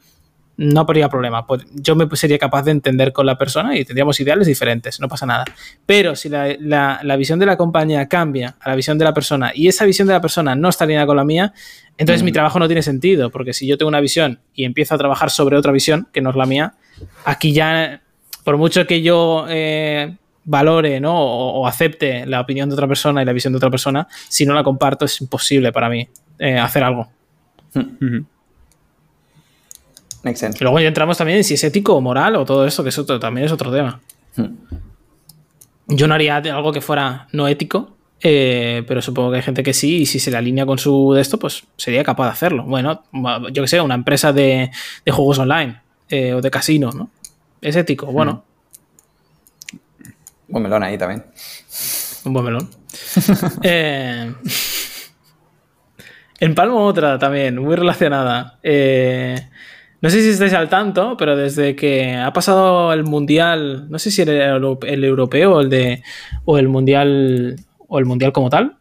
no habría problema. Pues yo me sería capaz de entender con la persona y tendríamos ideales diferentes, no pasa nada. Pero si la, visión de la compañía cambia a la visión de la persona y esa visión de la persona no está alineada con la mía, entonces mi mm. trabajo no tiene sentido, porque si yo tengo una visión y empiezo a trabajar sobre otra visión, que no es la mía, aquí ya, por mucho que yo eh, valore ¿no? O, acepte la opinión de otra persona y la visión de otra persona, si no la comparto es imposible para mí eh, hacer algo. Y luego ya entramos también en si es ético o moral o todo eso, que eso también es otro tema. Hmm. Yo no haría algo que fuera no ético, eh, pero supongo que hay gente que sí, y si se le alinea con su de esto, pues sería capaz de hacerlo. Bueno, yo que sé, una empresa de, juegos online eh, o de casino, ¿no? Es ético, hmm. bueno. Un buen melón ahí también. Un buen melón. eh, en Palmo otra también, muy relacionada. Eh, no sé si estáis al tanto, pero desde que ha pasado el mundial, no sé si era el, europeo o el mundial o el mundial como tal,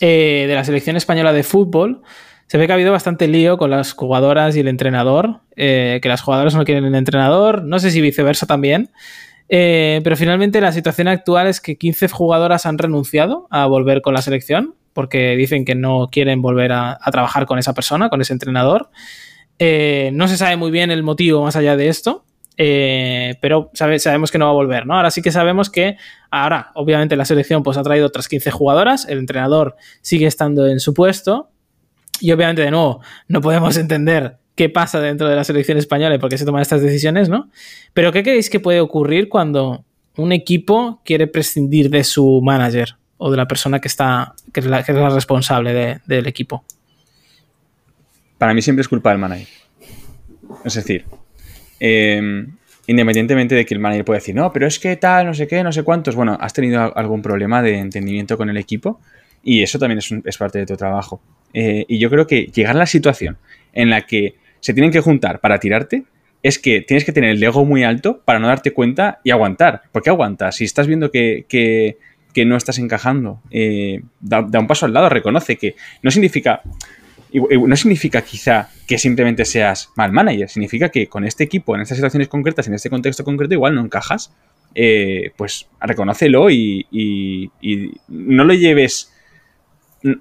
eh, de la selección española de fútbol, se ve que ha habido bastante lío con las jugadoras y el entrenador, eh, que las jugadoras no quieren el entrenador, no sé si viceversa también. Eh, pero finalmente la situación actual es que 15 jugadoras han renunciado a volver con la selección porque dicen que no quieren volver a trabajar con esa persona, con ese entrenador. Eh, no se sabe muy bien el motivo más allá de esto. eh, pero sabemos que no va a volver, ¿no? Ahora sí que sabemos que ahora, obviamente, la selección pues, ha traído otras 15 jugadoras, el entrenador sigue estando en su puesto y obviamente, de nuevo, no podemos entender qué pasa dentro de la selección española y por qué se toman estas decisiones, ¿no? Pero ¿qué creéis que puede ocurrir cuando un equipo quiere prescindir de su manager o de la persona que está, que es la, responsable del equipo? Para mí siempre es culpa del manager. Es decir, em, independientemente de que el manager pueda decir, no, pero es que tal, no sé qué, no sé cuántos, bueno, has tenido algún problema de entendimiento con el equipo y eso también es, parte de tu trabajo. Eh, y yo creo que llegar a la situación en la que se tienen que juntar para tirarte es que tienes que tener el ego muy alto para no darte cuenta y aguantar. ¿Por qué aguantas? Si estás viendo que, no estás encajando, eh, da, un paso al lado, reconoce que no significa no significa quizá que simplemente seas mal manager, significa que con este equipo, en estas situaciones concretas, en este contexto concreto, igual no encajas, eh, pues reconócelo y, no lo lleves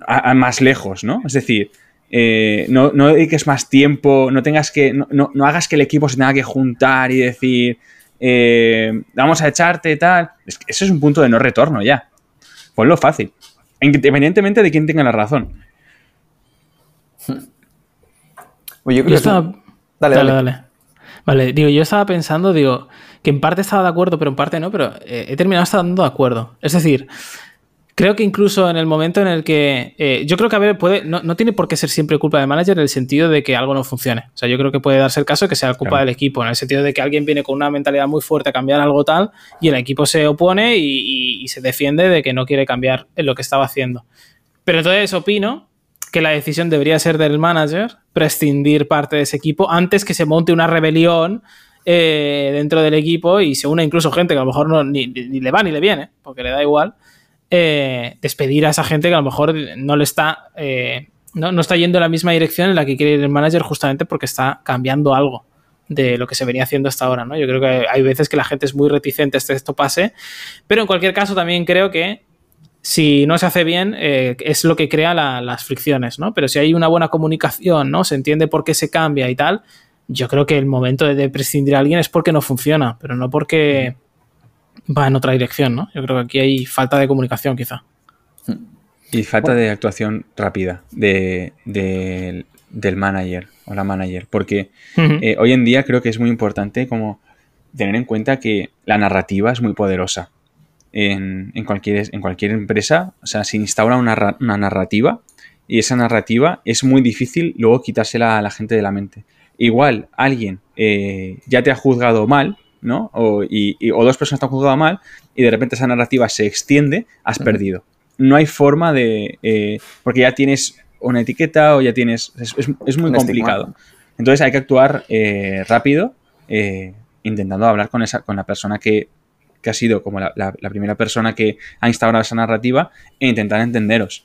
a, más lejos, ¿no? Es decir, eh, no, no, dediques más tiempo, no tengas que, no, hagas que el equipo se tenga que juntar y decir, eh, vamos a echarte y tal. Es eso es un punto de no retorno ya. Ponlo fácil. Independientemente de quién tenga la razón. Oye, yo estaba... Dale, dale, dale, Vale, digo, yo estaba pensando, digo, que en parte estaba de acuerdo, pero en parte no, pero eh, he terminado estando de acuerdo. Es decir, creo que incluso en el momento en el que. Eh, yo creo que a ver, puede. No, tiene por qué ser siempre culpa del manager en el sentido de que algo no funcione. O sea, yo creo que puede darse el caso de que sea culpa del equipo, en el sentido de que alguien viene con una mentalidad muy fuerte a cambiar algo tal y el equipo se opone y, y se defiende de que no quiere cambiar en lo que estaba haciendo. Pero entonces opino que la decisión debería ser del manager prescindir parte de ese equipo antes que se monte una rebelión eh, dentro del equipo y se una incluso gente que a lo mejor no, ni, le va ni le viene, porque le da igual, eh, despedir a esa gente que a lo mejor no le está, eh, no, está yendo en la misma dirección en la que quiere ir el manager justamente porque está cambiando algo de lo que se venía haciendo hasta ahora, ¿no? Yo creo que hay veces que la gente es muy reticente a que esto pase, pero en cualquier caso también creo que si no se hace bien, eh, es lo que crea las fricciones, ¿no? Pero si hay una buena comunicación, ¿no? Se entiende por qué se cambia y tal, yo creo que el momento de prescindir a alguien es porque no funciona, pero no porque va en otra dirección, ¿no? Yo creo que aquí hay falta de comunicación, quizá. Y falta de actuación rápida de, del manager o la manager, porque eh, hoy en día creo que es muy importante como tener en cuenta que la narrativa es muy poderosa en, cualquier, en cualquier empresa, o sea, se instaura una, narrativa y esa narrativa es muy difícil luego quitársela a la gente de la mente. Igual alguien eh, ya te ha juzgado mal, ¿no? O, dos personas te han juzgado mal y de repente esa narrativa se extiende, has perdido. No hay forma de... Eh, porque ya tienes una etiqueta o ya tienes... Es, muy complicado. Entonces hay que actuar eh, rápido, intentando hablar con, esa, con la persona que que ha sido como la, primera persona que ha instaurado esa narrativa, e intentar entenderos.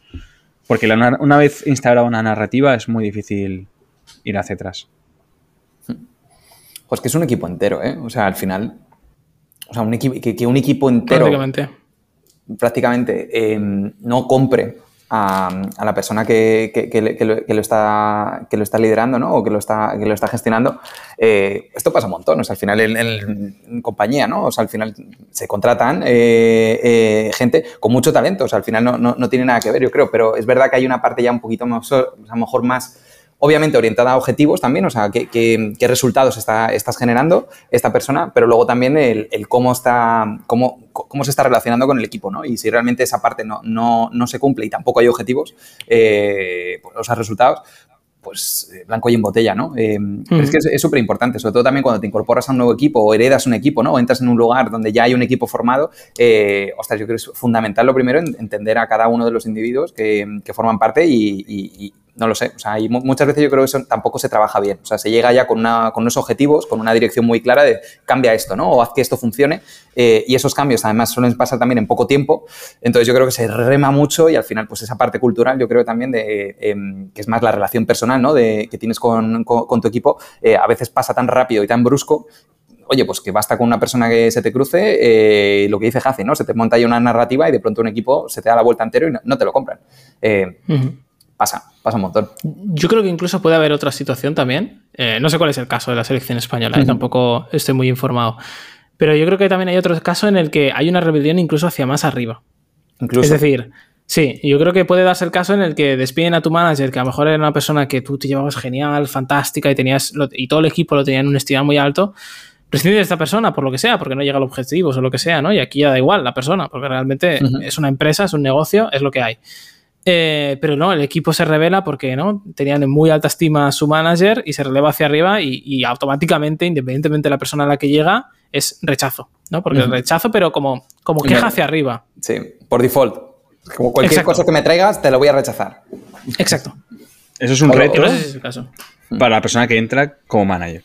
Porque una vez instaurada una narrativa es muy difícil ir hacia atrás. Pues que es un equipo entero, ¿eh? O sea, al final, o sea, un que, un equipo entero prácticamente, prácticamente em, no compre a, la persona que, lo, está, que lo está liderando ¿no? o que lo está, que lo está gestionando, eh, esto pasa un montón. Al final en, compañía, ¿no? O sea, al final se contratan eh, eh, gente con mucho talento. O sea, al final no, no, no, tiene nada que ver, yo creo, pero es verdad que hay una parte ya un poquito más, a lo mejor más obviamente orientada a objetivos también, o sea, qué, qué, resultados está, estás generando esta persona, pero luego también el, cómo, está, cómo, cómo, se está relacionando con el equipo, ¿no? Y si realmente esa parte no, no, no se cumple y tampoco hay objetivos, eh, pues, sea, resultados, pues eh, blanco y en botella, ¿no? Eh, es que es súper importante, sobre todo también cuando te incorporas a un nuevo equipo o heredas un equipo, ¿no? O entras en un lugar donde ya hay un equipo formado, eh, ostras, yo creo que es fundamental lo primero entender a cada uno de los individuos que, forman parte y, no lo sé, o sea, muchas veces yo creo que tampoco se trabaja bien, o sea, se llega ya con, una, unos objetivos, con una dirección muy clara de cambia esto, ¿no? O haz que esto funcione eh, y esos cambios además suelen pasar también en poco tiempo, entonces yo creo que se rema mucho y al final pues esa parte cultural yo creo también de, em, que es más la relación personal, ¿no? De, que tienes con, tu equipo, eh, a veces pasa tan rápido y tan brusco oye, pues que basta con una persona que se te cruce, eh, lo que dice Jace, ¿no? Se te monta ahí una narrativa y de pronto un equipo se te da la vuelta entero y no, te lo compran. Pasa, pasa un montón. Yo creo que incluso puede haber otra situación también. Eh, no sé cuál es el caso de la selección española, uh -huh. tampoco estoy muy informado. Pero yo creo que también hay otro caso en el que hay una rebelión incluso hacia más arriba. Incluso. Es decir, sí, yo creo que puede darse el caso en el que despiden a tu manager, que a lo mejor era una persona que tú te llevabas genial, fantástica y tenías y todo el equipo lo tenía en un estima muy alto. Prescindir de esta persona por lo que sea, porque no llega al objetivo o lo que sea, ¿no? Y aquí ya da igual la persona, porque realmente uh -huh. es una empresa, es un negocio, es lo que hay. Eh, pero no, el equipo se revela porque no tenían en muy alta estima a su manager y se releva hacia arriba y, y automáticamente, independientemente de la persona a la que llega, es rechazo, ¿no? Porque uh -huh. rechazo, pero como, como queja hacia arriba. Sí, por default. Como cualquier Exacto. cosa que me traigas, te lo voy a rechazar. Exacto. Eso es un reto no sé si es el caso. para la persona que entra como manager.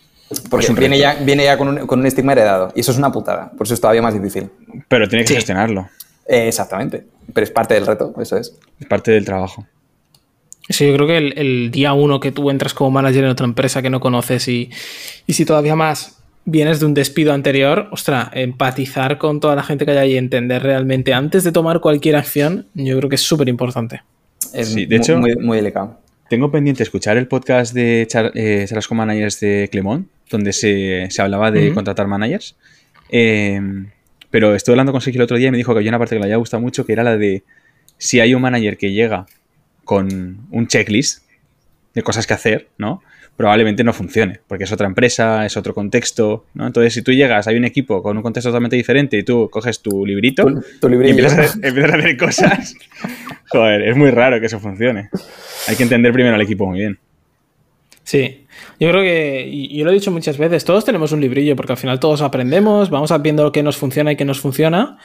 Porque viene ya, viene ya con un, con un, estigma heredado. Y eso es una putada. Por eso es todavía más difícil. Pero tiene que sí. gestionarlo. Eh, exactamente. Pero es parte del reto, eso es. Es parte del trabajo. Sí, yo creo que el, el, día uno que tú entras como manager en otra empresa que no conoces y, y si todavía más vienes de un despido anterior, ostra, empatizar con toda la gente que hay ahí y entender realmente antes de tomar cualquier acción, yo creo que es súper importante. Es sí, de hecho, muy, muy, delicado. Tengo pendiente escuchar el podcast de Char eh, Charlas con Managers de Clemón, donde se, se hablaba de uh -huh. contratar managers. Eh, pero estuve hablando con Sergio el otro día y me dijo que había una parte que le había gustado mucho, que era la de si hay un manager que llega con un checklist de cosas que hacer, ¿no? Probablemente no funcione, porque es otra empresa, es otro contexto, ¿no? Entonces, si tú llegas, hay un equipo con un contexto totalmente diferente y tú coges tu librito, tu, tu y empiezas a, empiezas a, hacer cosas, joder, es muy raro que eso funcione. Hay que entender primero al equipo muy bien. Sí, yo creo que, y yo lo he dicho muchas veces, todos tenemos un librillo, porque al final todos aprendemos, vamos viendo qué nos funciona y qué nos funciona,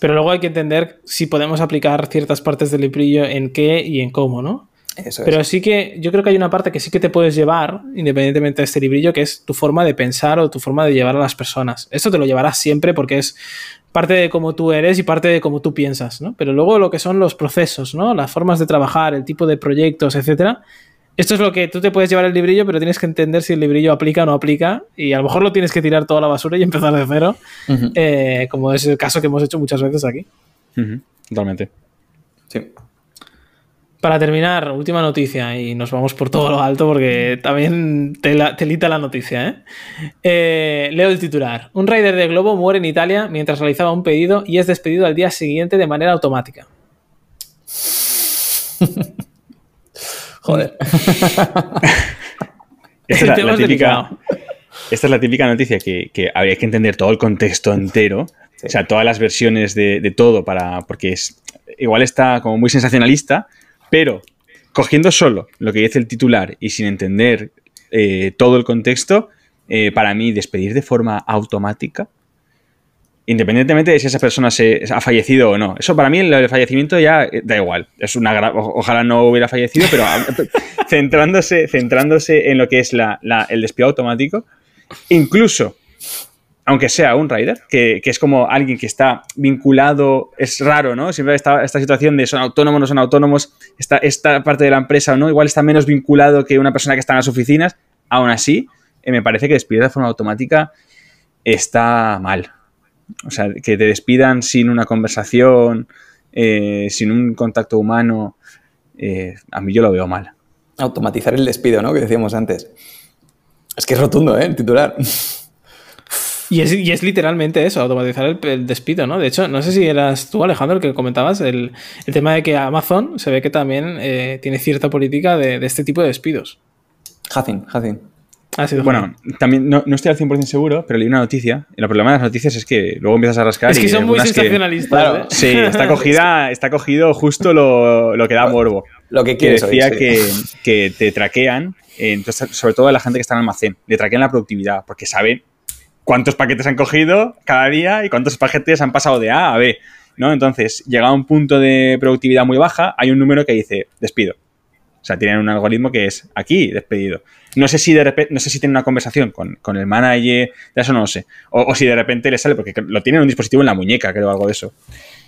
pero luego hay que entender si podemos aplicar ciertas partes del librillo en qué y en cómo, ¿no? Eso Pero es. sí que yo creo que hay una parte que sí que te puedes llevar, independientemente de este librillo, que es tu forma de pensar o tu forma de llevar a las personas. Esto te lo llevarás siempre porque es parte de cómo tú eres y parte de cómo tú piensas, ¿no? Pero luego lo que son los procesos, ¿no? Las formas de trabajar, el tipo de proyectos, etcétera. Esto es lo que tú te puedes llevar el librillo, pero tienes que entender si el librillo aplica o no aplica. Y a lo mejor lo tienes que tirar toda la basura y empezar de cero, uh -huh. eh, como es el caso que hemos hecho muchas veces aquí. Uh -huh. Totalmente. Sí. Para terminar, última noticia y nos vamos por todo lo alto porque también te telita la noticia. ¿eh? Eh, leo el titular. Un rider de Globo muere en Italia mientras realizaba un pedido y es despedido al día siguiente de manera automática. Joder. esta, es la, la típica, esta es la típica noticia que, que, habría que entender todo el contexto entero. Sí. O sea, todas las versiones de, de todo para. Porque es. Igual está como muy sensacionalista, pero cogiendo solo lo que dice el titular y sin entender eh, todo el contexto, eh, para mí despedir de forma automática, independientemente de si esa persona se, ha fallecido o no, eso para mí el, fallecimiento ya eh, da igual, es una ojalá no hubiera fallecido, pero centrándose, centrándose en lo que es el despido automático, incluso aunque sea un rider, que, es como alguien que está vinculado, es raro, ¿no? Siempre esta, esta situación de son autónomos, no son autónomos, esta, esta parte de la empresa, ¿no? Igual está menos vinculado que una persona que está en las oficinas, aún así, eh, me parece que despedir de forma automática está mal. O sea, que te despidan sin una conversación, eh, sin un contacto humano, eh, a mí yo lo veo mal. Automatizar el despido, ¿no? Que decíamos antes. Es que es rotundo, ¿eh? El titular. Y es, y es, literalmente eso, automatizar el, el, despido, ¿no? De hecho, no sé si eras tú, Alejandro, el que comentabas el, el tema de que Amazon se ve que también eh, tiene cierta política de, de, este tipo de despidos. Hacin, Hacin. Ah, sí, bueno, también no, no, estoy al 100% seguro, pero leí una noticia. Y el problema de las noticias es que luego empiezas a rascar. Es que son muy sensacionalistas. Que, claro, ¿eh? Sí, está, cogida, está cogido justo lo, lo que da morbo. Lo que quieres. Que decía oír, sí. que, que te traquean, entonces, sobre todo a la gente que está en almacén, le traquean la productividad, porque saben cuántos paquetes han cogido cada día y cuántos paquetes han pasado de A a B, ¿no? Entonces, llega a un punto de productividad muy baja, hay un número que dice despido. O sea, tienen un algoritmo que es aquí, despedido. No sé si de repente, no sé si tienen una conversación con, con el manager, de eso no lo sé. O, o, si de repente le sale, porque lo tienen en un dispositivo en la muñeca, creo, algo de eso.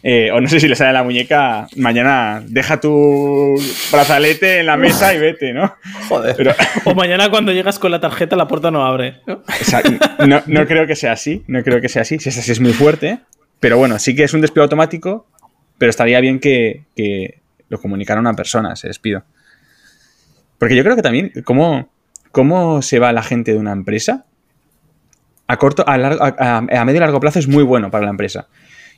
Eh, o no sé si le sale en la muñeca, mañana deja tu brazalete en la mesa y vete, ¿no? Joder. Pero, o mañana cuando llegas con la tarjeta la puerta no abre. ¿no? O sea, no, no creo que sea así, no creo que sea así. Si es así es muy fuerte, pero bueno, sí que es un despido automático, pero estaría bien que, que lo comunicara a una persona, ese despido. Porque yo creo que también, ¿cómo, cómo se va la gente de una empresa? A corto, a, largo, a, medio y largo plazo es muy bueno para la empresa.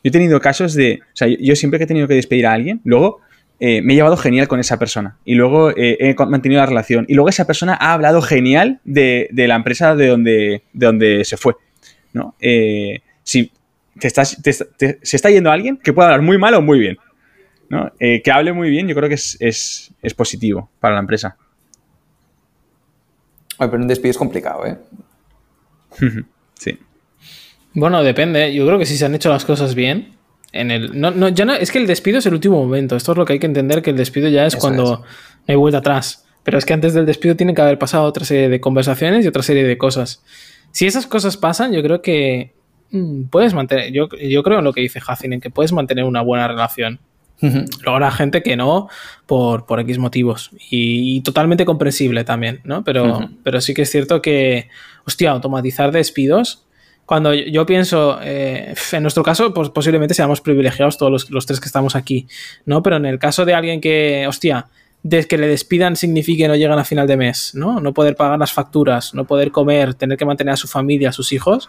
Yo he tenido casos de, o sea, yo siempre que he tenido que despedir a alguien, luego eh, me he llevado genial con esa persona y luego eh, he mantenido la relación y luego esa persona ha hablado genial de, la empresa de donde, de donde se fue. ¿no? Eh, si te estás, te, se está yendo alguien que pueda hablar muy mal o muy bien. ¿no? Que hable muy bien, yo creo que es, es positivo para la empresa. Oye, pero un despido es complicado, ¿eh? sí. Bueno, depende. Yo creo que si se han hecho las cosas bien, en el. No, no, ya no, es que el despido es el último momento. Esto es lo que hay que entender, que el despido ya es Eso cuando es. no hay vuelta atrás. Pero es que antes del despido tiene que haber pasado otra serie de conversaciones y otra serie de cosas. Si esas cosas pasan, yo creo que mmm, puedes mantener. Yo, yo creo en lo que dice Hacin, en que puedes mantener una buena relación. Luego habrá gente que no, por, por X motivos. Y, y, totalmente comprensible también, ¿no? Pero, uh -huh. pero sí que es cierto que, hostia, automatizar despidos. Cuando yo pienso, eh, en nuestro caso, pues posiblemente seamos privilegiados todos los, los, tres que estamos aquí, ¿no? Pero en el caso de alguien que, hostia, de que le despidan signifique que no llegan a final de mes, ¿no? No poder pagar las facturas, no poder comer, tener que mantener a su familia, a sus hijos,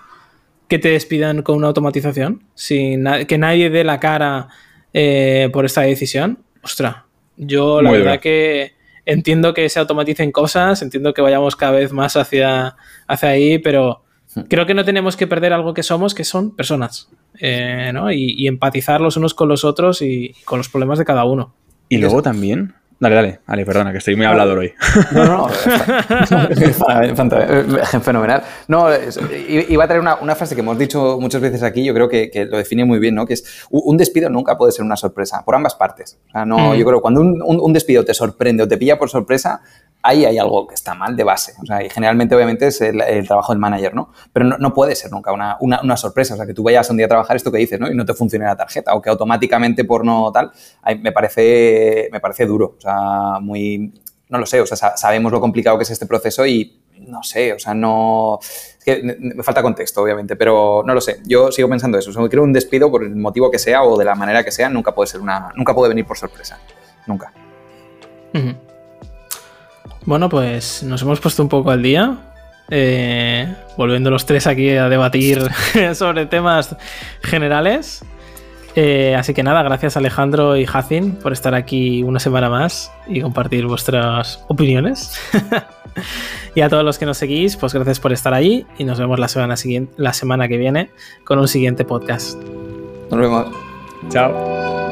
que te despidan con una automatización, sin na que nadie dé la cara eh, por esta decisión, ostra, yo la Muy verdad bien. que entiendo que se automaticen cosas, entiendo que vayamos cada vez más hacia, hacia ahí, pero creo que no tenemos que perder algo que somos, que son personas, eh, ¿no? Y, y, empatizar los unos con los otros y, y con los problemas de cada uno. Y luego también, Dale, dale, dale, perdona, que estoy muy hablador hoy. No, no, no. fenomenal. No, iba a traer una, una, frase que hemos dicho muchas veces aquí, yo creo que, que, lo define muy bien, ¿no? Que es, un despido nunca puede ser una sorpresa, por ambas partes. O sea, no, mm. yo creo que cuando un, un, un, despido te sorprende o te pilla por sorpresa, ahí hay algo que está mal de base. O sea, y generalmente, obviamente, es el, el trabajo del manager, ¿no? Pero no, no puede ser nunca una, una, una, sorpresa. O sea, que tú vayas un día a trabajar esto que dices, ¿no? Y no te funcione la tarjeta. O que automáticamente por no tal, me parece, me parece duro. O sea, muy... No lo sé. O sea, sabemos lo complicado que es este proceso y no sé, o sea, no... Me falta contexto, obviamente, pero no lo sé. Yo sigo pensando eso. O sea, creo un despido por el motivo que sea o de la manera que sea, nunca puede ser una... Nunca puede venir por sorpresa. Nunca. Bueno, pues nos hemos puesto un poco al día. Eh, volviendo los tres aquí a debatir sobre temas generales. Eh, así que nada, gracias Alejandro y Hacin por estar aquí una semana más y compartir vuestras opiniones. y a todos los que nos seguís, pues gracias por estar ahí y nos vemos la semana, siguiente, la semana que viene con un siguiente podcast. Nos vemos. Chao.